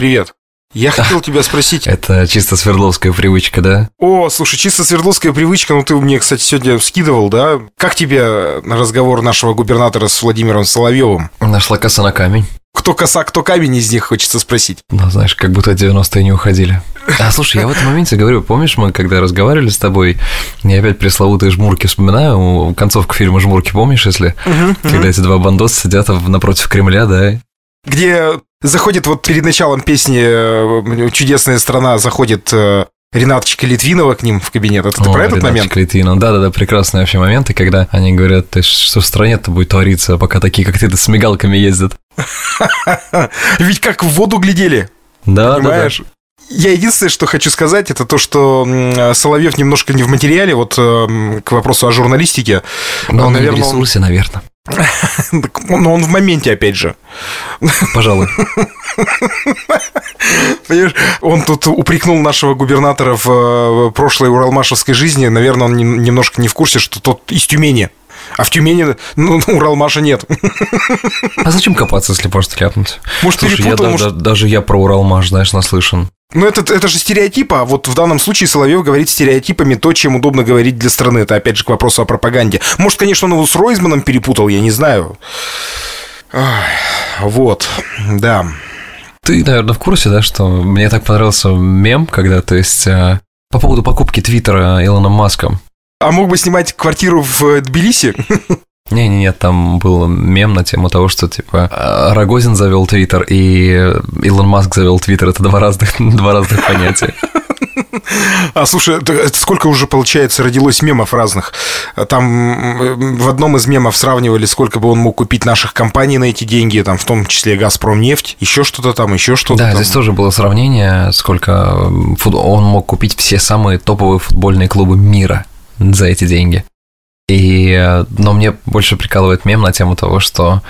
привет. Я хотел тебя спросить... Это чисто свердловская привычка, да? О, слушай, чисто свердловская привычка, ну ты мне, кстати, сегодня скидывал, да? Как тебе разговор нашего губернатора с Владимиром Соловьевым? Нашла коса на камень. Кто коса, кто камень из них, хочется спросить. Ну, знаешь, как будто 90-е не уходили. А, слушай, я в этом моменте говорю, помнишь, мы когда разговаривали с тобой, я опять пресловутые жмурки вспоминаю, концовку фильма «Жмурки», помнишь, если? Когда эти два бандоса сидят напротив Кремля, да, где заходит вот перед началом песни э, «Чудесная страна» заходит э, Ренаточка Литвинова к ним в кабинет. Это ты О, про этот Ренаточка момент? Литвинова. Да-да-да, прекрасные вообще моменты, когда они говорят, ты что в стране-то будет твориться, пока такие, как ты, с мигалками ездят. Ведь как в воду глядели, Да, понимаешь? Я единственное, что хочу сказать, это то, что Соловьев немножко не в материале, вот э, к вопросу о журналистике. да. Но он не в наверное, он- ресурсе, наверное. Но он в моменте, опять же. Пожалуй. Понимаешь, он тут упрекнул нашего губернатора в э, прошлой уралмашевской жизни. Наверное, он нем- немножко не в курсе, что тот из Тюмени. А в Тюмени, ну, Уралмаша нет. А зачем копаться, если просто ляпнуть? Может, Слушай, я, перепутал, да- может- да- даже я про Уралмаш, знаешь, наслышан. Ну, это, это же стереотипы, а вот в данном случае Соловьев говорит стереотипами то, чем удобно говорить для страны. Это, опять же, к вопросу о пропаганде. Может, конечно, он его с Ройзманом перепутал, я не знаю. Вот, да. Ты, наверное, в курсе, да, что мне так понравился мем, когда, то есть, э, по поводу покупки Твиттера Илоном Маском. А мог бы снимать квартиру в э, Тбилиси? Не-не-не, там был мем на тему того, что, типа, э, Рогозин завел Твиттер и Илон Маск завел Твиттер. Это два разных, два разных понятия. А слушай, это сколько уже, получается, родилось мемов разных? Там в одном из мемов сравнивали, сколько бы он мог купить наших компаний на эти деньги, там в том числе Газпромнефть, еще что-то там, еще что-то Да, там. здесь тоже было сравнение, сколько э, он мог купить все самые топовые футбольные клубы мира за эти деньги. И, э, но мне больше прикалывает мем на тему того, что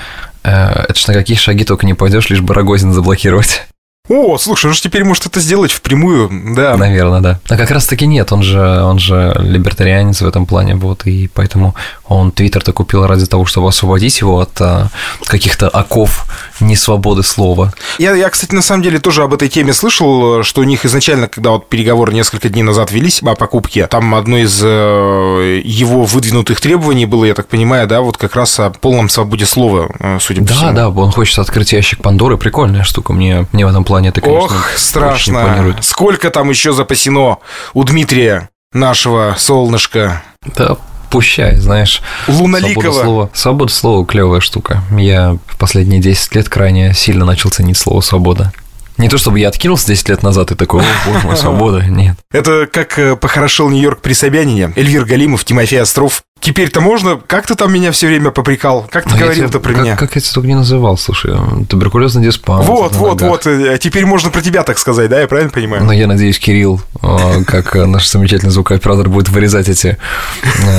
э, это ж на какие шаги только не пойдешь, лишь бы Рогозин заблокировать. О, слушай, он же теперь может это сделать впрямую, да. Наверное, да. А как раз таки нет, он же, он же либертарианец в этом плане, вот, и поэтому он Твиттер-то купил ради того, чтобы освободить его от а, каких-то оков несвободы слова. Я, я, кстати, на самом деле тоже об этой теме слышал, что у них изначально, когда вот переговоры несколько дней назад велись о покупке, там одно из э, его выдвинутых требований было, я так понимаю, да, вот как раз о полном свободе слова, э, судя по Да, всему. да, он хочет открыть ящик Пандоры, прикольная штука, мне, мне в этом плане это, конечно, Ох, очень страшно. импонирует. Сколько там еще запасено у Дмитрия, нашего солнышка, Да, пущай, знаешь. Свобода Луналикова. слова. Свобода слова клевая штука. Я в последние 10 лет крайне сильно начал ценить слово свобода. Не то чтобы я откинулся 10 лет назад и такой, о, боже мой, свобода. Нет. Это как э, похорошел Нью-Йорк при Собянине, Эльвир Галимов, Тимофей Остров. Теперь-то можно? Как ты там меня все время попрекал? Как ты Ну, говорил-то про как, меня? Как я тебя только не называл, слушай, туберкулезный диспансер. Вот, вот, ногах. вот. э, Теперь можно про тебя так сказать, да? Я правильно понимаю? Но я надеюсь, Кирилл, э, как наш замечательный звукооператор, будет вырезать эти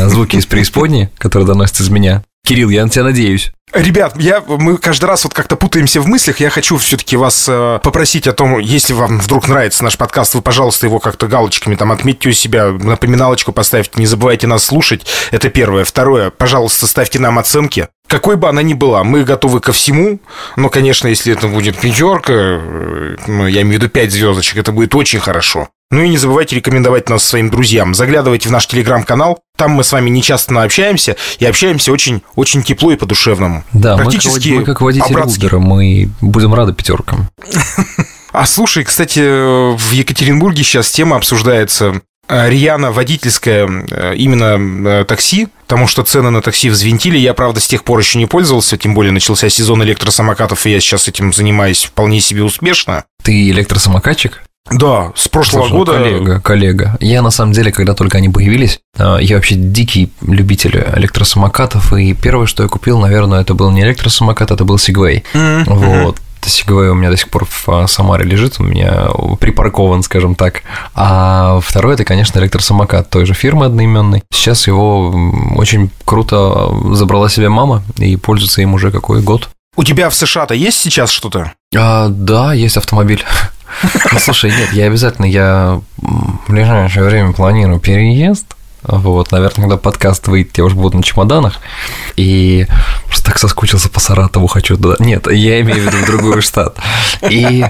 звуки из преисподней, которые доносятся из меня. Кирилл, я на тебя надеюсь. Ребят, я, мы каждый раз вот как-то путаемся в мыслях. Я хочу все-таки вас э, попросить о том, если вам вдруг нравится наш подкаст, вы, пожалуйста, его как-то галочками там отметьте у себя, напоминалочку поставьте, не забывайте нас слушать. Это первое. Второе, пожалуйста, ставьте нам оценки. Какой бы она ни была, мы готовы ко всему. Но, конечно, если это будет пятерка, э, ну, я имею в виду пять звездочек, это будет очень хорошо. Ну и не забывайте рекомендовать нас своим друзьям. Заглядывайте в наш телеграм-канал. Там мы с вами нечасто общаемся. И общаемся очень, очень тепло и по-душевному. Да, мы как, Практически мы как по-братски. Убера, мы будем рады пятеркам. А слушай, кстати, в Екатеринбурге сейчас тема обсуждается. э, Рьяна водительская, э, именно э, такси, потому что цены на такси взвинтили. Я, правда, с тех пор еще не пользовался, тем более начался сезон электросамокатов, и я сейчас этим занимаюсь вполне себе успешно. Ты электросамокатчик? Да, с прошлого Слушай, ну, года... Коллега, коллега. Я, на самом деле, когда только они появились, а, я вообще дикий любитель электросамокатов, и первое, что я купил, наверное, это был не электросамокат, это был Segway. Мгм. Вот. Segway у меня до сих пор в а, Самаре лежит, у меня припаркован, скажем так. А второй это, конечно, электросамокат той же фирмы одноименной. Сейчас его очень круто забрала себе мама и пользуется им уже какой год. У тебя в США-то есть сейчас что-то? А, да, есть автомобиль. Ну, слушай, нет, я обязательно, я в ближайшее время планирую переезд. Вот, наверное, когда подкаст выйдет, я уже буду на чемоданах. И просто так соскучился по Саратову, хочу туда. Нет, я имею в виду другой штат. И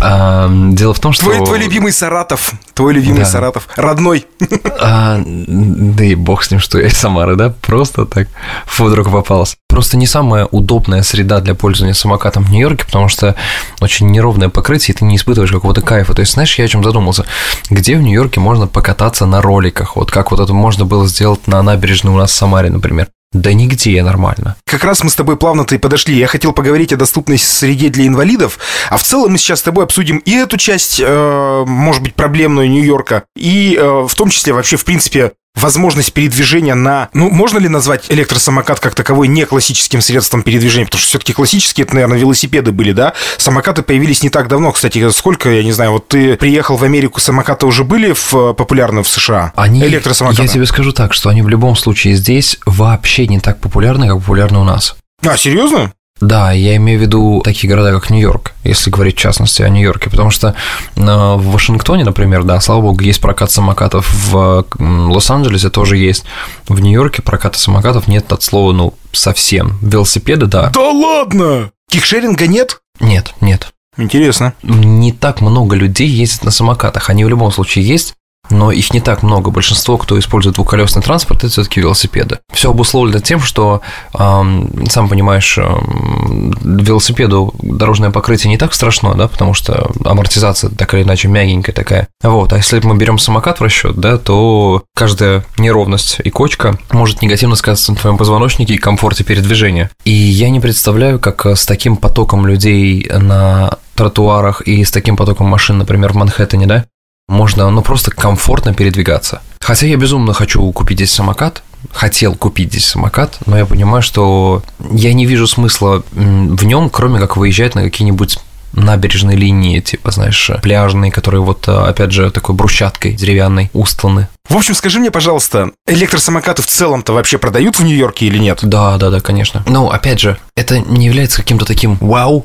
а, дело в том, что... Твой, твой любимый Саратов. Твой любимый да. Саратов. Родной. А, да и бог с ним, что я из Самары, да? Просто так вдруг попалась. Просто не самая удобная среда для пользования самокатом в Нью-Йорке, потому что очень неровное покрытие, и ты не испытываешь какого-то кайфа. То есть, знаешь, я о чем задумался? Где в Нью-Йорке можно покататься на роликах? Вот как вот это можно было сделать на набережной у нас в Самаре, например. Да нигде нормально. Как раз мы с тобой плавно-то и подошли. Я хотел поговорить о доступной среде для инвалидов, а в целом мы сейчас с тобой обсудим и эту часть, э, может быть, проблемную Нью-Йорка, и э, в том числе вообще, в принципе, возможность передвижения на... Ну, можно ли назвать электросамокат как таковой не классическим средством передвижения? Потому что все-таки классические, это, наверное, велосипеды были, да? Самокаты появились не так давно, кстати. Сколько, я не знаю, вот ты приехал в Америку, самокаты уже были в, э, популярны в США? Они, электросамокаты. Я тебе скажу так, что они в любом случае здесь вообще не так популярны, как популярны у нас. А, серьезно? Да, я имею в виду такие города, как Нью-Йорк, если говорить в частности о Нью-Йорке, потому что э, в Вашингтоне, например, да, слава богу, есть прокат самокатов, в Лос-Анджелесе тоже есть, в Нью-Йорке проката самокатов нет от слова, ну, совсем. Велосипеды, да. Да ладно! Кикшеринга нет? Нет, нет. Интересно. Не так много людей ездит на самокатах. Они в любом случае есть, но их не так много. Большинство, кто использует двухколесный транспорт, это все-таки велосипеды. Все обусловлено тем, что, сам понимаешь, велосипеду дорожное покрытие не так страшно, да, потому что амортизация так или иначе мягенькая такая. Вот, а если мы берем самокат в расчет, да, то каждая неровность и кочка может негативно сказаться на твоем позвоночнике и комфорте передвижения. И я не представляю, как с таким потоком людей на тротуарах и с таким потоком машин, например, в Манхэттене, да, можно, ну, просто комфортно передвигаться. Хотя я безумно хочу купить здесь самокат, хотел купить здесь самокат, но я понимаю, что я не вижу смысла в нем, кроме как выезжать на какие-нибудь набережные линии, типа, знаешь, пляжные, которые вот, опять же, такой брусчаткой деревянной устланы. В общем, скажи мне, пожалуйста, электросамокаты в целом-то вообще продают в Нью-Йорке или нет? Да, да, да, конечно. Ну, опять же, это не является каким-то таким вау,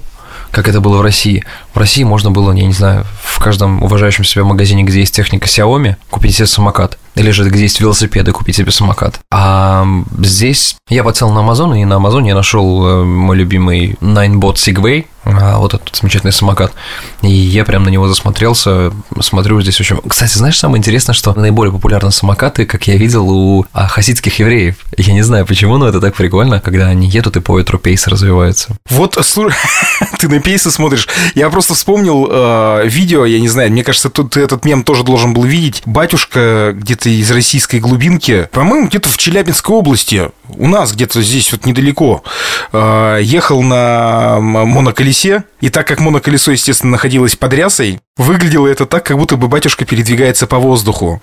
как это было в России. В России можно было, я не знаю, в каждом уважающем себя магазине, где есть техника Xiaomi, купить себе самокат. Или же где есть велосипеды, купить себе самокат. А здесь я подсел на Амазон, и на Амазоне я нашел э, мой любимый Ninebot Segway, а, вот этот замечательный самокат. И я прям на него засмотрелся, смотрю здесь очень... Кстати, знаешь, самое интересное, что наиболее популярны самокаты, как я видел, у а, хасидских евреев. Я не знаю почему, но это так прикольно, когда они едут и по ветру пейсы развиваются. Вот, слушай, ты на пейсы смотришь. Я просто вспомнил э, видео, я не знаю, мне кажется, тут ты этот мем тоже должен был видеть. Батюшка где-то из российской глубинки, по-моему, где-то в Челябинской области, у нас где-то здесь вот недалеко, э, ехал на моноколесе колесе, и так как моноколесо, естественно, находилось под рясой, выглядело это так, как будто бы батюшка передвигается по воздуху.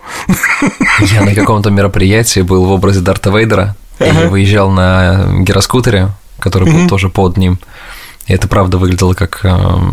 Я на каком-то мероприятии был в образе Дарта Вейдера, и выезжал на гироскутере, который был тоже под ним. Это правда выглядело как э,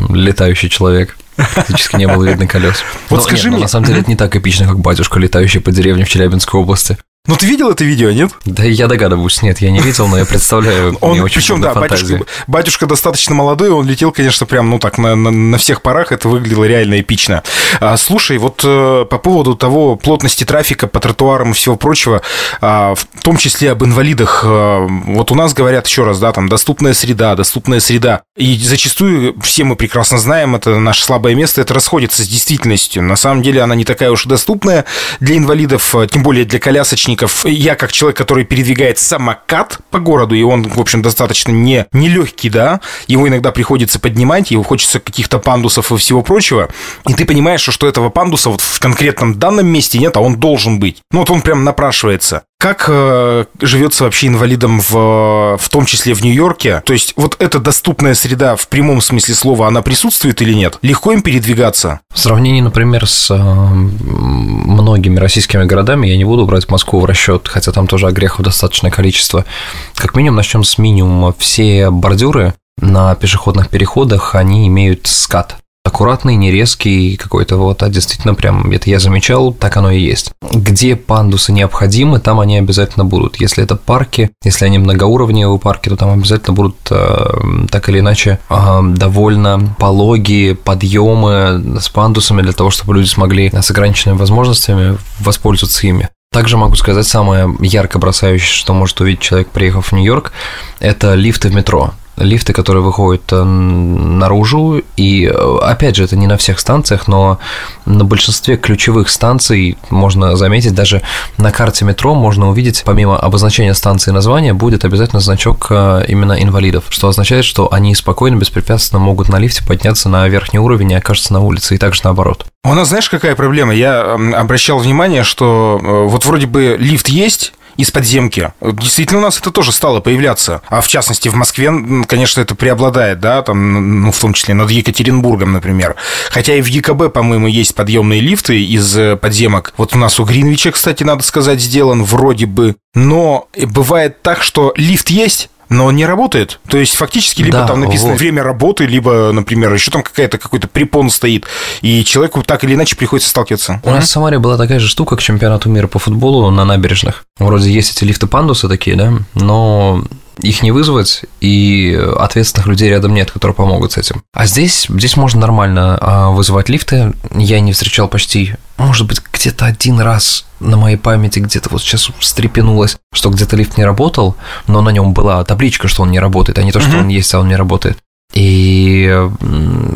летающий человек. Практически не было видно колес. Вот но, скажи нет, мне. на самом деле это не так эпично, как батюшка, летающий по деревне в Челябинской области. Ну, ты видел это видео, нет? Да, я догадываюсь, нет, я не видел, но я представляю. Он, причем, да, батюшка, батюшка достаточно молодой, он летел, конечно, прям, ну так, на, на, на всех парах, это выглядело реально эпично. А, слушай, вот э, по поводу того плотности трафика по тротуарам и всего прочего, а, в том числе об инвалидах, а, вот у нас говорят еще раз, да, там, доступная среда, доступная среда, и зачастую, все мы прекрасно знаем, это наше слабое место, это расходится с действительностью. На самом деле она не такая уж и доступная для инвалидов, тем более для колясочников, участников. Я как человек, который передвигает самокат по городу, и он, в общем, достаточно не, не легкий, да, его иногда приходится поднимать, его хочется каких-то пандусов и всего прочего, и ты понимаешь, что этого пандуса вот в конкретном данном месте нет, а он должен быть. Ну вот он прям напрашивается. Как э, живется вообще инвалидам в, в том числе в Нью-Йорке? То есть вот эта доступная среда в прямом смысле слова, она присутствует или нет? Легко им передвигаться? В сравнении, например, с э, многими российскими городами, я не буду брать Москву в расчет, хотя там тоже огрехов достаточное количество. Как минимум начнем с минимума. Все бордюры на пешеходных переходах, они имеют скат аккуратный, не резкий какой-то вот, а действительно прям, это я замечал, так оно и есть. Где пандусы необходимы, там они обязательно будут. Если это парки, если они многоуровневые парки, то там обязательно будут э, так или иначе э, довольно пологие подъемы с пандусами для того, чтобы люди смогли с ограниченными возможностями воспользоваться ими. Также могу сказать, самое ярко бросающее, что может увидеть человек, приехав в Нью-Йорк, это лифты в метро лифты, которые выходят э, наружу, и э, опять же, это не на всех станциях, но на большинстве ключевых станций можно заметить, даже на карте метро можно увидеть, помимо обозначения станции названия, будет обязательно значок э, именно инвалидов, что означает, что они спокойно, беспрепятственно могут на лифте подняться на верхний уровень и окажутся на улице, и также наоборот. У нас, знаешь, какая проблема? Я обращал внимание, что вот вроде бы лифт есть, из подземки. Действительно, у нас это тоже стало появляться. А в частности, в Москве, конечно, это преобладает, да, там, ну, в том числе над Екатеринбургом, например. Хотя и в ЕКБ, по-моему, есть подъемные лифты из э, подземок. Вот у нас у Гринвича, кстати, надо сказать, сделан вроде бы. Но бывает так, что лифт есть, но он не работает. То есть фактически либо да, там написано вот. время работы, либо, например, еще там какая-то какой-то препон стоит, и человеку так или иначе приходится сталкиваться. У нас в Самаре была такая же штука к чемпионату мира по футболу на набережных. Вроде есть эти лифты-пандусы такие, да, но их не вызвать, и ответственных людей рядом нет, которые помогут с этим. А здесь, здесь можно нормально а, вызывать лифты. Я не встречал почти, может быть, где-то один раз на моей памяти где-то вот сейчас встрепенулось, что где-то лифт не работал, но на нем была табличка, что он не работает, а не то, что он есть, а он не работает. И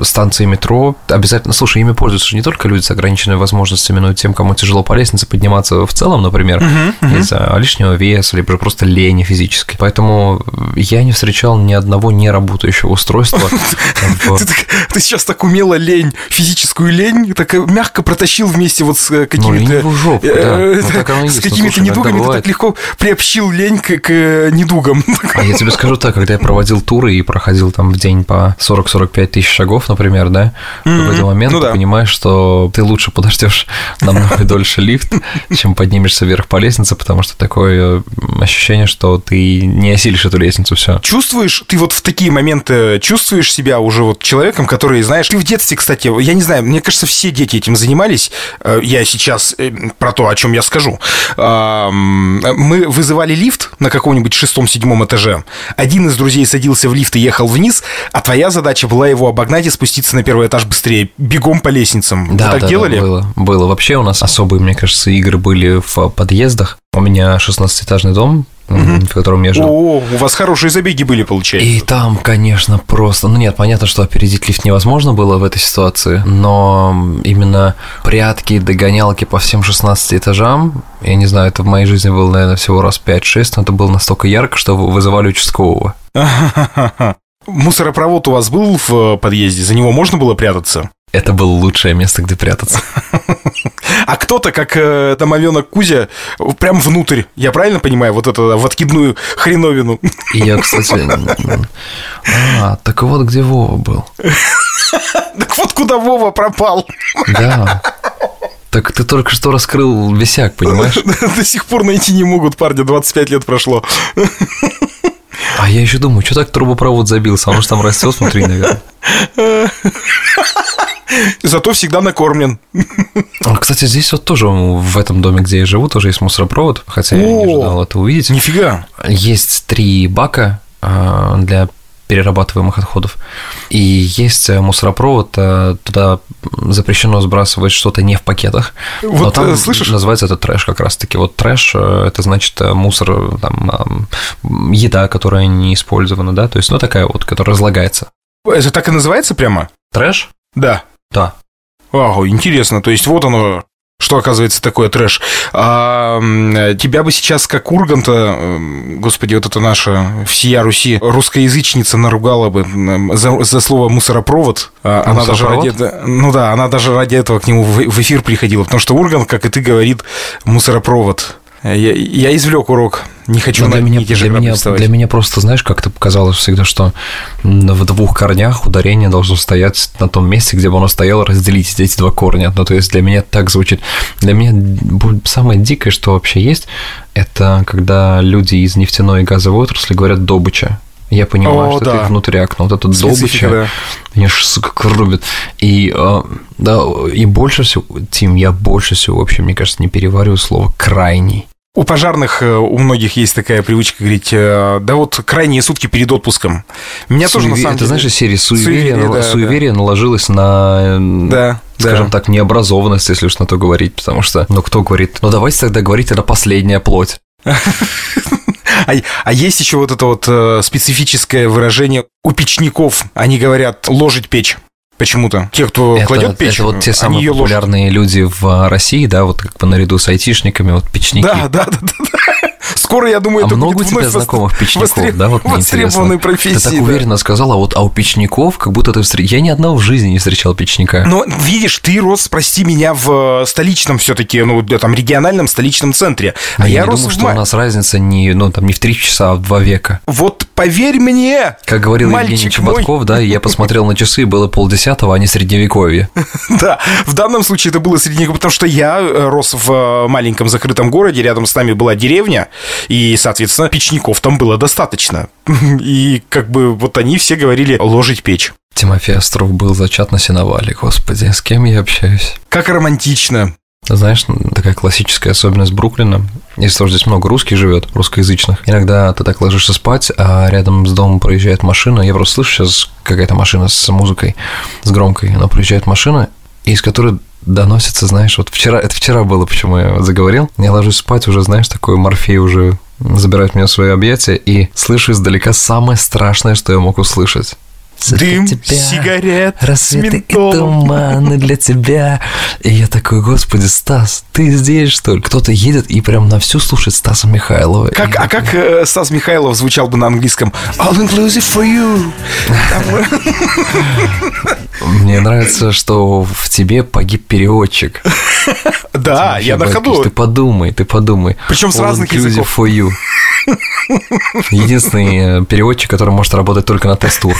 станции метро обязательно, слушай, ими пользуются не только люди с ограниченными возможностями, но и тем, кому тяжело по лестнице подниматься в целом, например, uh-huh, uh-huh. из-за лишнего веса, либо просто лени физической. Поэтому я не встречал ни одного неработающего устройства. Ты сейчас так умело лень, физическую лень, так мягко протащил вместе вот с какими-то... Э, ну, с какими-то недугами, ты так легко приобщил лень к недугам. А я тебе скажу так, когда я проводил туры и проходил там в день день по 40-45 тысяч шагов, например, да, mm-hmm. в этот момент ну, ты да. понимаешь, что ты лучше подождешь намного дольше лифт, чем поднимешься вверх по лестнице, потому что такое ощущение, что ты не осилишь эту лестницу, все. Чувствуешь, ты вот в такие моменты чувствуешь себя уже вот человеком, который, знаешь, ты в детстве, кстати, я не знаю, мне кажется, все дети этим занимались. Э, я сейчас э, про то, о чем я скажу. Мы вызывали лифт на каком-нибудь шестом-седьмом этаже. Один из друзей садился в лифт и ехал вниз, а твоя задача была его обогнать и спуститься на первый этаж быстрее, бегом по лесницам. Да, Вы так да, делали? Да, было, было. Вообще у нас особые, мне кажется, игры были в подъездах. У меня 16-этажный дом, угу. в котором я жил. О, у вас хорошие забеги были, получается. И там, конечно, просто... Ну нет, понятно, что опередить лифт невозможно было в этой ситуации, но именно прятки, догонялки по всем 16 этажам, я не знаю, это в моей жизни было, наверное, всего раз 5-6, но это было настолько ярко, что вызывали участкового. Мусоропровод у вас был в э, подъезде? За него можно было прятаться? Это было лучшее место, где прятаться. А кто-то, как э, домовенок Кузя, прям внутрь, я правильно понимаю, вот это в откидную хреновину. Я, кстати... А, так вот где Вова был. Так вот куда Вова пропал. Да. Так ты только что раскрыл висяк, понимаешь? До сих пор найти не могут, парня, 25 лет прошло. А я еще думаю, что так трубопровод забился? Он же там растет внутри, наверное. Зато всегда накормлен. А, кстати, здесь вот тоже в этом доме, где я живу, тоже есть мусоропровод, хотя я не ожидал это увидеть. Нифига. Есть три бака а, для перерабатываемых отходов. И есть э, мусоропровод, э, туда запрещено сбрасывать что-то не в пакетах. Вот, но там слышишь? называется это трэш как раз-таки. Вот трэш э, – это значит мусор, там, еда, которая не использована, да, то есть, ну, такая вот, которая разлагается. Это так и называется прямо? Трэш? Да. Да. Вау, интересно. То есть вот оно, что оказывается такое трэш. А, тебя бы сейчас, как Урганта, господи, вот это наша всея Руси, русскоязычница наругала бы за, за слово мусоропровод. А, она даже ради, ну да, она даже ради этого к нему в, в эфир приходила, потому что Ургант, как и ты, говорит мусоропровод. Я, я извлек урок. Не хочу для меня, для меня, для меня просто, знаешь, как-то показалось всегда, что в двух корнях ударение должно стоять на том месте, где бы оно стояло, разделить эти два корня. Ну, то есть для меня так звучит. Для меня самое дикое, что вообще есть, это когда люди из нефтяной и газовой отрасли говорят «добыча». Я понимаю, О, что да. ты внутри окна, вот этот добыча, да. меня ж, сука, рубит. И, э, да, и больше всего, Тим, я больше всего вообще, мне кажется, не перевариваю слово «крайний». У пожарных э, у многих есть такая привычка говорить, э, да вот крайние сутки перед отпуском. Меня Суеве... тоже на самом Это, деле... знаешь, серия суеверия, Суеверие, да, суеверие наложилось на, Да, скажем да. так, необразованность, если уж на то говорить, потому что, ну, кто говорит, ну, давайте тогда говорить, это последняя плоть. А, а есть еще вот это вот э, специфическое выражение у печников. Они говорят ложить печь. Почему-то. Те, кто Это, кладет печь, это вот те самые ее ложат. популярные люди в России, да, вот как бы наряду с айтишниками, вот печники. Да, да, да, да, да. Скоро, я думаю, А это много у будет тебя вновь знакомых печников, да, вот востребованной профессии. Ты так да. уверенно сказала, а вот а у печников, как будто ты встретил... Я ни одного в жизни не встречал печника. Но видишь, ты рос, прости меня, в э, столичном все-таки, ну, да, там, региональном столичном центре. А Но я, не рос думаю, в что у нас разница не, ну, там, не в три часа, а в два века. Вот поверь мне, Как говорил Мальчик Евгений мой. Чеботков, да, я посмотрел на часы, было полдесятого, а не средневековье. Да, в данном случае это было средневековье, потому что я э, рос в э, маленьком закрытом городе, рядом с нами была деревня, и, соответственно, печников там было достаточно. И как бы вот они все говорили ложить печь. Тимофей Остров был зачат на сеновале, господи, с кем я общаюсь? Как романтично. Знаешь, такая классическая особенность Бруклина, из-за того, что здесь много русских живет, русскоязычных. Иногда ты так ложишься спать, а рядом с домом проезжает машина. Я просто слышу сейчас какая-то машина с музыкой, с громкой. Она проезжает машина, из которой доносится, знаешь, вот вчера, это вчера было, почему я заговорил. Я ложусь спать, уже, знаешь, такой Морфей уже забирает меня в свои объятия и слышу издалека самое страшное, что я мог услышать. Дым, Для тебя сигарет, Рассветы и туманы для тебя. И я такой, господи, Стас, ты здесь, что ли? Кто-то едет и прям на всю слушает Стаса Михайлова. Как, И а как э, Стас Михайлов звучал бы на английском? All inclusive for you. Мне нравится, что в тебе погиб переводчик. Да, я на ходу. Ты подумай, ты подумай. Причем с разных языков. for you. Единственный э, переводчик, который может работать только на тестур.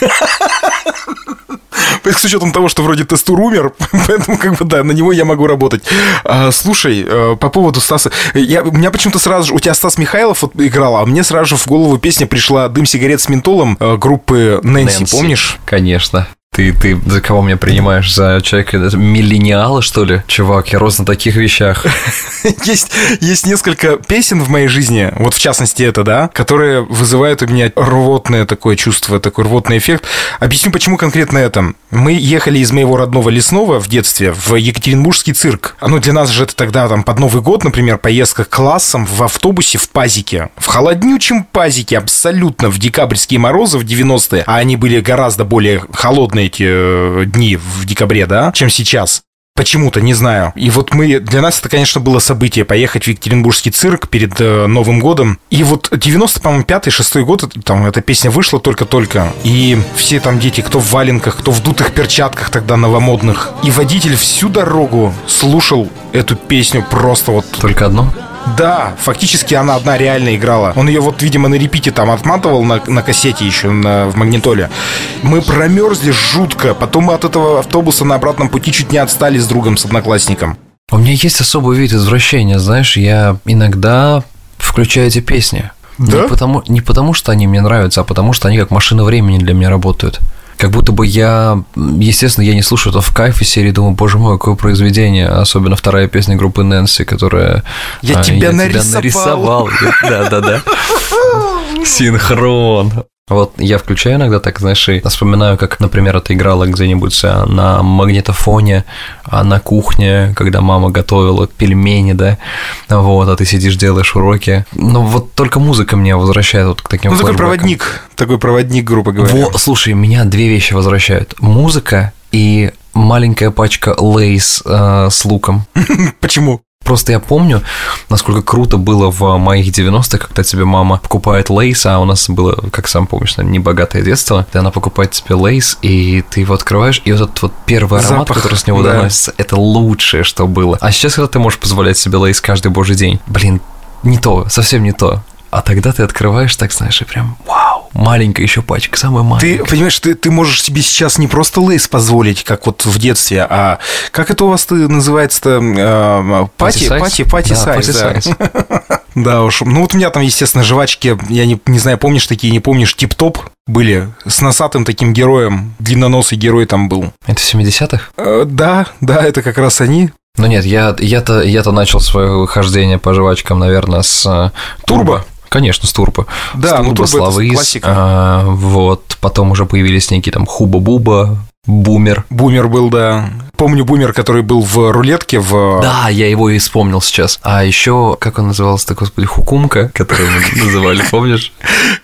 С учетом того, что вроде тестур умер, поэтому как бы да, на него я могу работать. А, слушай, э, по поводу Стаса, я, у меня почему-то сразу же, у тебя Стас Михайлов вот играл, а мне сразу же в голову песня пришла «Дым сигарет с ментолом» э, группы Нэнси, Нэнси. помнишь? Конечно. Ты, ты за кого меня принимаешь? За человека миллениала, что ли? Чувак, я рос на таких вещах. Есть, есть несколько песен в моей жизни, вот в частности это, да, которые вызывают у меня рвотное такое чувство, такой рвотный эффект. Объясню, почему конкретно это. Мы ехали из моего родного лесного в детстве в Екатеринбургский цирк. Ну, для нас же это тогда там под Новый год, например, поездка классом в автобусе в пазике. В холоднючем пазике, абсолютно, в декабрьские морозы в 90-е, а они были гораздо более холодные эти э, дни в декабре, да, чем сейчас. Почему-то, не знаю. И вот мы, для нас это, конечно, было событие, поехать в Екатеринбургский цирк перед э, Новым годом. И вот 90, по-моему, 5-6 год, это- там эта песня вышла только-только. И все там дети, кто в валенках, кто в дутых перчатках тогда новомодных. И водитель всю дорогу слушал эту песню просто вот Только одно? Да, фактически она одна реально играла. Он ее вот, видимо, на репите там отматывал на, на кассете еще на, в магнитоле. Мы промерзли жутко. Потом мы от этого автобуса на обратном пути чуть не отстали с другом, с одноклассником. У меня есть особый вид извращения, знаешь, я иногда включаю эти песни. Да? Не потому, не потому, что они мне нравятся, а потому, что они как машина времени для меня работают. Как будто бы я, естественно, я не слушаю это в кайф из серии, думаю, боже мой, какое произведение, особенно вторая песня группы Нэнси, которая... Я а, тебя нарисовал. нарисовал. Да-да-да. Синхрон. Вот я включаю иногда так, знаешь, и вспоминаю, как, например, это играло где-нибудь а, на магнитофоне, а на кухне, когда мама готовила пельмени, да, вот, а ты сидишь, делаешь уроки. Но вот только музыка меня возвращает вот к таким Ну, такой проводник. Такой проводник, грубо говоря. Во, слушай, меня две вещи возвращают. Музыка и маленькая пачка лейс э, с луком. Почему? Просто я помню, насколько круто было в моих 90-х, когда тебе мама покупает лейс, а у нас было, как сам помнишь, наверное, небогатое детство, и она покупает тебе лейс, и ты его открываешь, и вот этот вот первый аромат, Запах, который с него да. доносится, это лучшее, что было. А сейчас, когда ты можешь позволять себе лейс каждый божий день, блин, не то, совсем не то. А тогда ты открываешь, так знаешь, и прям вау, маленькая еще пачка, самая Ты маленькая. понимаешь, ты, ты можешь себе сейчас не просто лейс позволить, как вот в детстве, а как это у вас -то называется-то? Э, Пати, пати, пати сайз, да. уж. Ну вот у меня там, естественно, жвачки, я не, не знаю, помнишь такие, не помнишь, тип-топ были с носатым таким героем, длинноносый герой там был. Это в 70-х? Э, да, да, это как раз они. Ну нет, я, я-то, я-то начал свое хождение по жвачкам, наверное, с э, Турбо. Конечно, с Турбо. Да, с ну Турбо, Турбо это Славыс, классика. а, вот, потом уже появились некие там Хуба-Буба, Бумер. Бумер был, да. Помню бумер, который был в рулетке в... Да, я его и вспомнил сейчас. А еще, как он назывался-то, господи, Хукумка, которую мы называли, помнишь?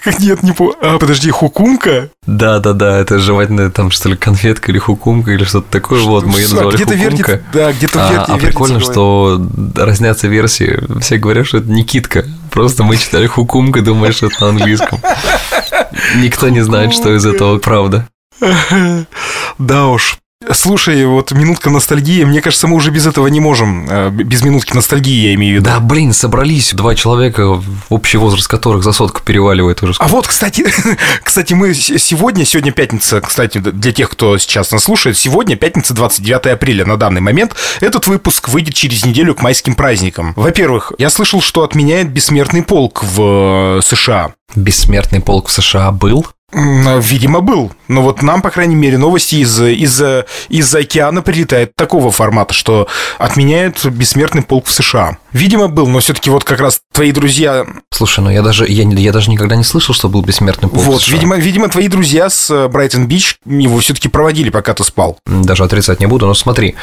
Нет, не помню. А, подожди, хукумка? Да-да-да, это жевательная там, что ли, конфетка или хукумка или что-то такое. Вот, мы ее называли где-то Хукумка. вертит, да, где-то А, вертит. а прикольно, что разнятся версии. Все говорят, что это Никитка. Просто мы читали Хукумка, думаешь, что это на английском. Никто не знает, что из этого правда. Да уж. Слушай, вот минутка ностальгии, мне кажется, мы уже без этого не можем. Э, Без минутки ностальгии, я имею в виду. Да, блин, собрались два человека, общий возраст которых за сотку переваливает уже. А вот, кстати, кстати, мы сегодня, сегодня пятница, кстати, для тех, кто сейчас нас слушает, сегодня пятница, 29 апреля на данный момент. Этот выпуск выйдет через неделю к майским праздникам. Во-первых, я слышал, что отменяет бессмертный полк в э, США. Бессмертный полк в США был? Видимо, был. Но вот нам, по крайней мере, новости из, из, из океана прилетают такого формата, что отменяют бессмертный полк в США. Видимо, был, но все-таки вот как раз твои друзья... Слушай, ну я даже, я, я даже никогда не слышал, что был бессмертный полк в вот, США. видимо, видимо, твои друзья с Брайтон-Бич его все-таки проводили, пока ты спал. Даже отрицать не буду, но смотри,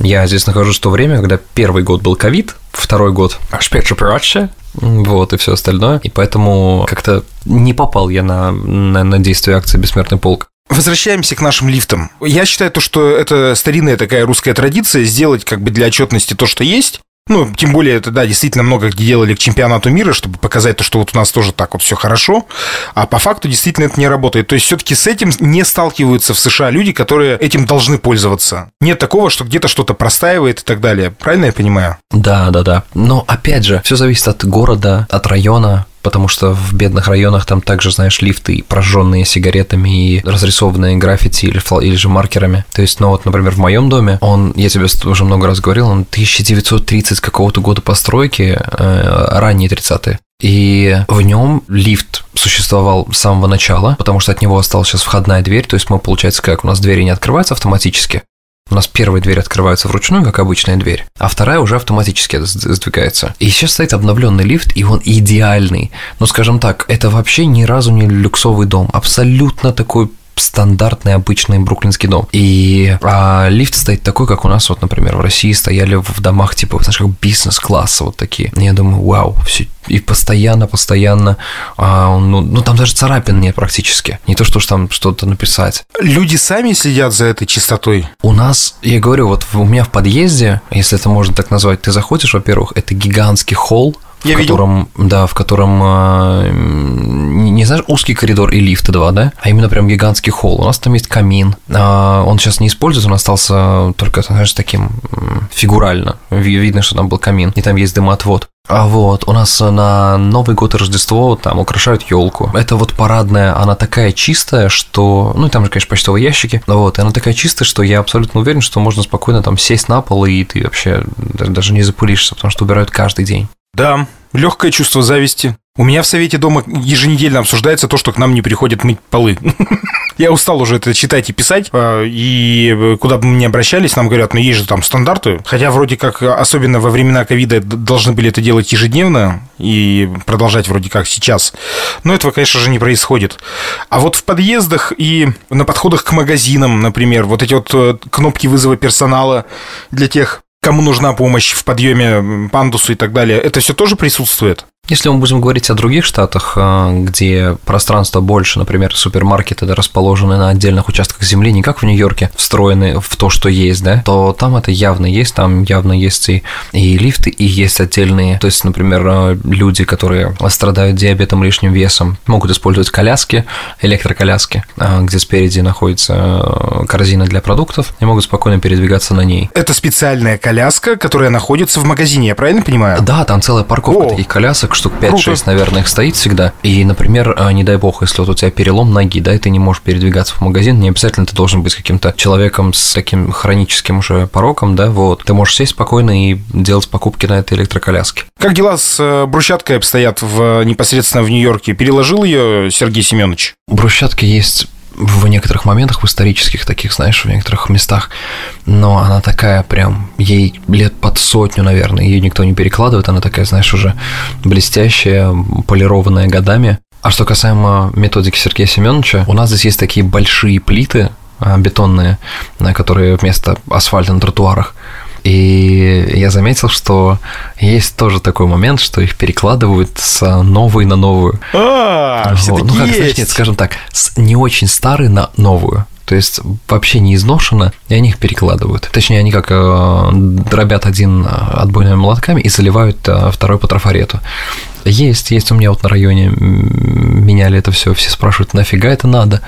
я здесь нахожусь в то время, когда первый год был ковид, второй год шпецоперация, вот, и все остальное, и поэтому как-то не попал я на, на, на действие акции «Бессмертный полк». Возвращаемся к нашим лифтам. Я считаю то, что это старинная такая русская традиция сделать как бы для отчетности то, что есть. Ну, тем более, это, да, действительно много где делали к чемпионату мира, чтобы показать то, что вот у нас тоже так вот все хорошо. А по факту действительно это не работает. То есть все-таки с этим не сталкиваются в США люди, которые этим должны пользоваться. Нет такого, что где-то что-то простаивает и так далее. Правильно я понимаю? Да, да, да. Но опять же, все зависит от города, от района, потому что в бедных районах там также, знаешь, лифты, прожженные сигаретами и разрисованные граффити или, или же маркерами. То есть, ну вот, например, в моем доме, он, я тебе уже много раз говорил, он 1930 какого-то года постройки, э, ранние 30-е. И в нем лифт существовал с самого начала, потому что от него осталась сейчас входная дверь, то есть мы, получается, как у нас двери не открываются автоматически, у нас первая дверь открывается вручную, как обычная дверь, а вторая уже автоматически сд- сдвигается. И сейчас стоит обновленный лифт, и он идеальный. Ну, скажем так, это вообще ни разу не люксовый дом. Абсолютно такой стандартный обычный бруклинский дом. И а, лифт стоит такой, как у нас, вот, например, в России стояли в домах, типа, знаешь, как бизнес-класса вот такие. И я думаю, вау, все, и постоянно, постоянно, а, ну, ну, там даже царапин нет практически. Не то, что ж там что-то написать. Люди сами следят за этой чистотой. У нас, я говорю, вот у меня в подъезде, если это можно так назвать, ты заходишь, во-первых, это гигантский холл, в Я видел. котором, да, в котором, м, не, не знаешь, узкий коридор и лифты два, да, а именно прям гигантский холл. У нас там есть камин, А, он сейчас не используется, он остался только, знаешь, таким фигурально. Ви- Видно, что там был камин, и там есть дымоотвод. А вот, у нас на Новый год и Рождество там украшают елку. Это вот парадная, она такая чистая, что... Ну, и там же, конечно, почтовые ящики. Вот, и она такая чистая, что я абсолютно уверен, что можно спокойно там сесть на пол, и ты вообще даже не запылишься, потому что убирают каждый день. Да, легкое чувство зависти. У меня в совете дома еженедельно обсуждается то, что к нам не приходят мыть полы. Я устал уже это читать и писать, а, и куда бы мы ни обращались, нам говорят, ну есть же там стандарты, хотя вроде как, особенно во времена ковида, должны были это делать ежедневно и продолжать вроде как сейчас, но этого, конечно же, не происходит. А вот в подъездах и на подходах к магазинам, например, вот эти вот э, кнопки вызова персонала для тех, кому нужна помощь в подъеме пандусу и так далее, это все тоже присутствует? Если мы будем говорить о других штатах, а, где пространство больше, например, супермаркеты да, расположены на отдельных участках земли, не как в Нью-Йорке, встроены в то, что есть, да, то там это явно есть, там явно есть и, и лифты, и есть отдельные. То есть, например, а, люди, которые страдают диабетом, лишним весом, могут использовать коляски, электроколяски, а, где спереди находится корзина для продуктов, и могут спокойно передвигаться на ней. Это специальная коляска, которая находится в магазине, я правильно понимаю? Да, там целая парковка О, таких колясок, штук круто. 5-6, наверное, их стоит всегда. И, например, а, не дай бог, если вот у тебя перелом ноги, да, и ты не можешь передвигаться в магазин, не обязательно ты должен быть каким-то человеком с таким хроническим уже пороком, да, вот. Ты можешь сесть спокойно и делать покупки на этой электроколяске. Как дела с э, брусчаткой обстоят в, непосредственно в Нью-Йорке? Переложил ее Сергей Семенович? У брусчатки есть в некоторых моментах, в исторических таких, знаешь, в некоторых местах, но она такая прям, ей лет под сотню, наверное, ее никто не перекладывает, она такая, знаешь, уже блестящая, полированная годами. А что касаемо методики Сергея Семеновича, у нас здесь есть такие большие плиты а, бетонные, которые вместо асфальта на тротуарах. И я заметил, что есть тоже такой момент, что их перекладывают с новой на новую. А, вот. Ну, как сказать, нет, скажем так, с не очень старой на новую. То есть вообще не изношено, и они их перекладывают. Точнее, они как э, дробят один отбойными молотками и заливают э, второй по трафарету. Есть, есть у меня вот на районе меняли это все, все спрашивают, нафига это надо.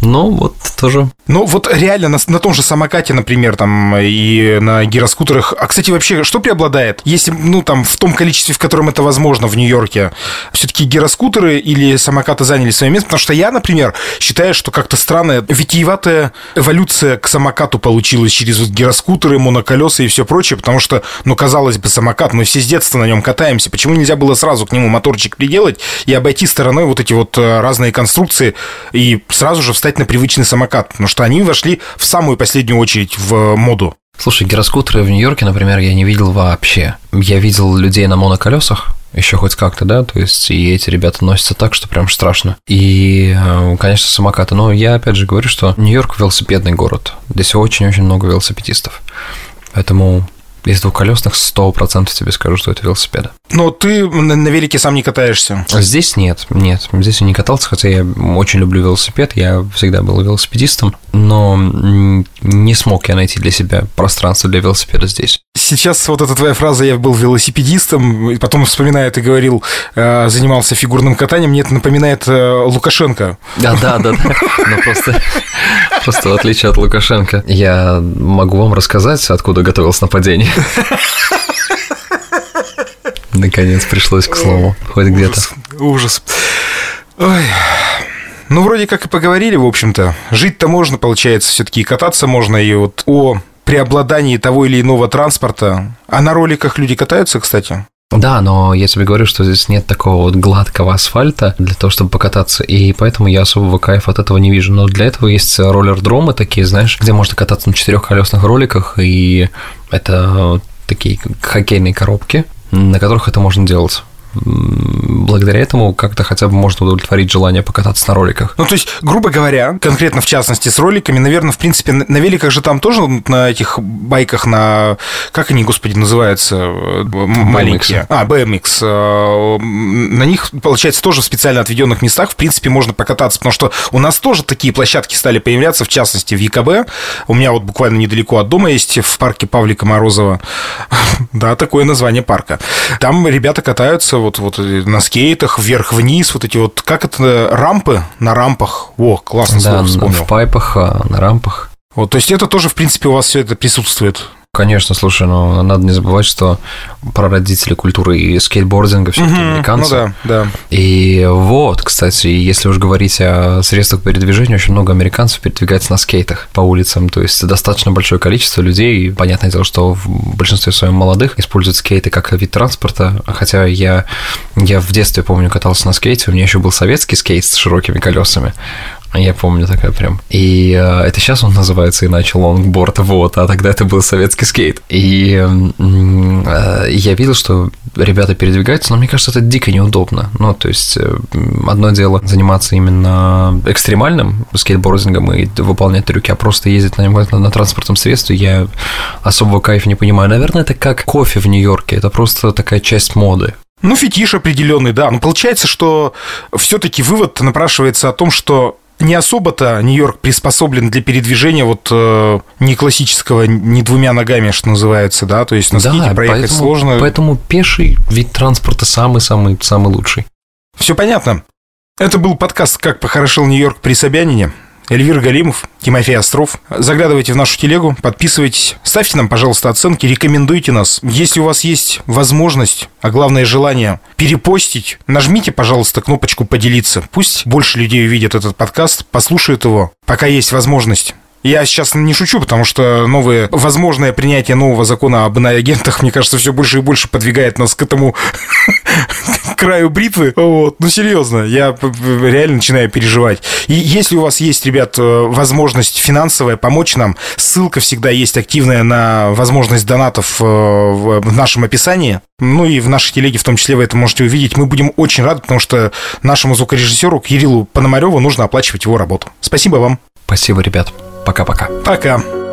Но вот тоже. Ну вот реально на, на том же самокате, например, там и на гироскутерах. А кстати, вообще, что преобладает? Если, ну там в том количестве, в котором это возможно в Нью-Йорке, все-таки гироскутеры или самокаты заняли свое место? Потому что я, например, считаю, что как-то странная, витиеватая эволюция к самокату получилась через вот гироскутеры, моноколеса и все прочее, потому что, ну казалось бы, самокат, мы все с детства на нем катаемся. Почему нельзя было сразу к нему моторчик приделать и обойти стороной вот эти вот э, разные конструкции и сразу же встать на привычный самокат, потому что они вошли в самую последнюю очередь в моду. Слушай, гироскутеры в Нью-Йорке, например, я не видел вообще. Я видел людей на моноколесах, еще хоть как-то, да, то есть и эти ребята носятся так, что прям страшно. И, э, конечно, самокаты. Но я опять же говорю, что Нью-Йорк велосипедный город. Здесь очень-очень много велосипедистов. Поэтому из двухколесных 100% тебе скажу, что это велосипеды. Но ты на велике сам не катаешься? Здесь нет, нет. Здесь я не катался, хотя я очень люблю велосипед, я всегда был велосипедистом, но не смог я найти для себя пространство для велосипеда здесь. Сейчас вот эта твоя фраза «я был велосипедистом», и потом вспоминаю, ты говорил, э, занимался фигурным катанием, мне это напоминает э, Лукашенко. Да, да, да, да. Но просто, просто в отличие от Лукашенко, я могу вам рассказать, откуда готовилось нападение. Наконец пришлось к слову, хоть где-то. Ужас. Ой. Ну, вроде как и поговорили, в общем-то. Жить-то можно, получается, все-таки и кататься можно. И вот о преобладании того или иного транспорта. А на роликах люди катаются, кстати? Да, но я тебе говорю, что здесь нет такого вот гладкого асфальта для того, чтобы покататься, и поэтому я особого кайфа от этого не вижу. Но для этого есть роллер-дромы такие, знаешь, где можно кататься на четырехколесных роликах, и это такие хоккейные коробки, на которых это можно делать благодаря этому как-то хотя бы можно удовлетворить желание покататься на роликах. Ну, то есть, грубо говоря, конкретно в частности с роликами, наверное, в принципе, на великах же там тоже на этих байках на... Как они, господи, называются? Маленькие. А, BMX. Э, на них, получается, тоже в специально отведенных местах, в принципе, можно покататься, потому что у нас тоже такие площадки стали появляться, в частности, в ЕКБ. У меня вот буквально недалеко от дома есть в парке Павлика Морозова. Да, такое название парка. Там ребята катаются вот, вот на скейтах, вверх-вниз, вот эти вот, как это, рампы на рампах. О, классно да, слово вспомнил. в пайпах, а на рампах. Вот, то есть это тоже, в принципе, у вас все это присутствует. Конечно, слушай, но надо не забывать, что прародители культуры и скейтбординга все-таки угу, американцы. Ну да, да. И вот, кстати, если уж говорить о средствах передвижения, очень много американцев передвигается на скейтах по улицам. То есть достаточно большое количество людей. Понятное дело, что в большинстве своем молодых используют скейты как вид транспорта. Хотя я, я в детстве, помню, катался на скейте. У меня еще был советский скейт с широкими колесами. Я помню такая прям. И э, это сейчас он называется иначе лонгборд, вот, а тогда это был советский скейт. И э, я видел, что ребята передвигаются, но мне кажется, это дико неудобно. Ну, то есть, э, одно дело заниматься именно экстремальным скейтбордингом и выполнять трюки, а просто ездить на нем на, на транспортном средстве, я особого кайфа не понимаю. Наверное, это как кофе в Нью-Йорке, это просто такая часть моды. Ну, фетиш определенный, да. Но получается, что все-таки вывод напрашивается о том, что не особо-то Нью-Йорк приспособлен для передвижения вот э, не классического, не двумя ногами, что называется, да, то есть на да, скейте проехать поэтому, сложно. Поэтому пеший вид транспорта самый-самый самый лучший. Все понятно. Это был подкаст «Как похорошел Нью-Йорк при Собянине». Эльвир Галимов, Тимофей Остров. Заглядывайте в нашу телегу, подписывайтесь, ставьте нам, пожалуйста, оценки, рекомендуйте нас. Если у вас есть возможность, а главное желание перепостить, нажмите, пожалуйста, кнопочку «Поделиться». Пусть больше людей увидят этот подкаст, послушают его, пока есть возможность. Я сейчас не шучу, потому что новое, возможное принятие нового закона об иноагентах, мне кажется, все больше и больше подвигает нас к этому, краю бритвы. Вот. Ну, серьезно, я реально начинаю переживать. И если у вас есть, ребят, э, возможность финансовая помочь нам, ссылка всегда есть активная на возможность донатов э, в нашем описании. Ну и в нашей телеге в том числе вы это можете увидеть. Мы будем очень рады, потому что нашему звукорежиссеру Кириллу Пономареву нужно оплачивать его работу. Спасибо вам. Спасибо, ребят. Пока-пока. Пока. -пока. Пока.